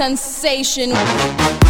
sensation.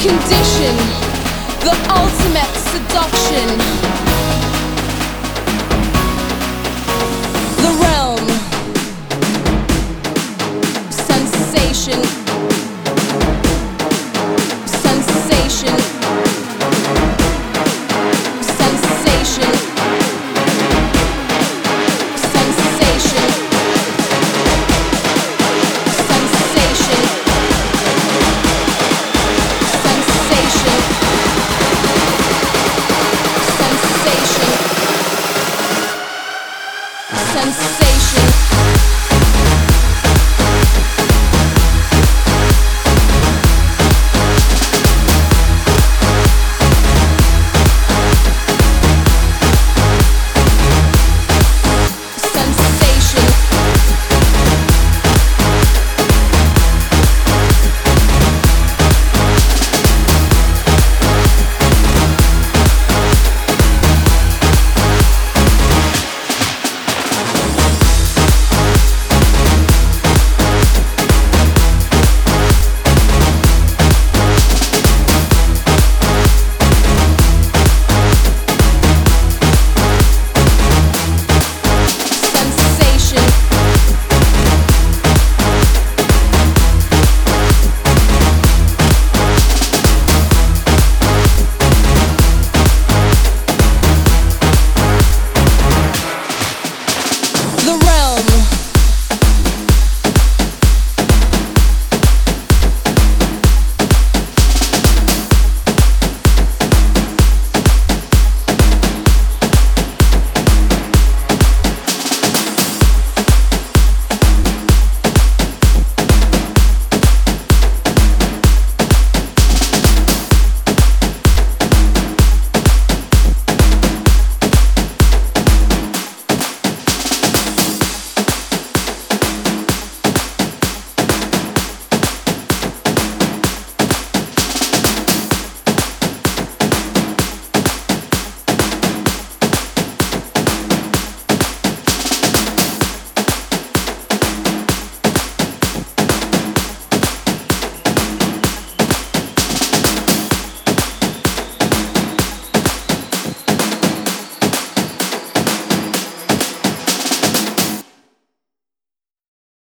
condition, the ultimate seduction.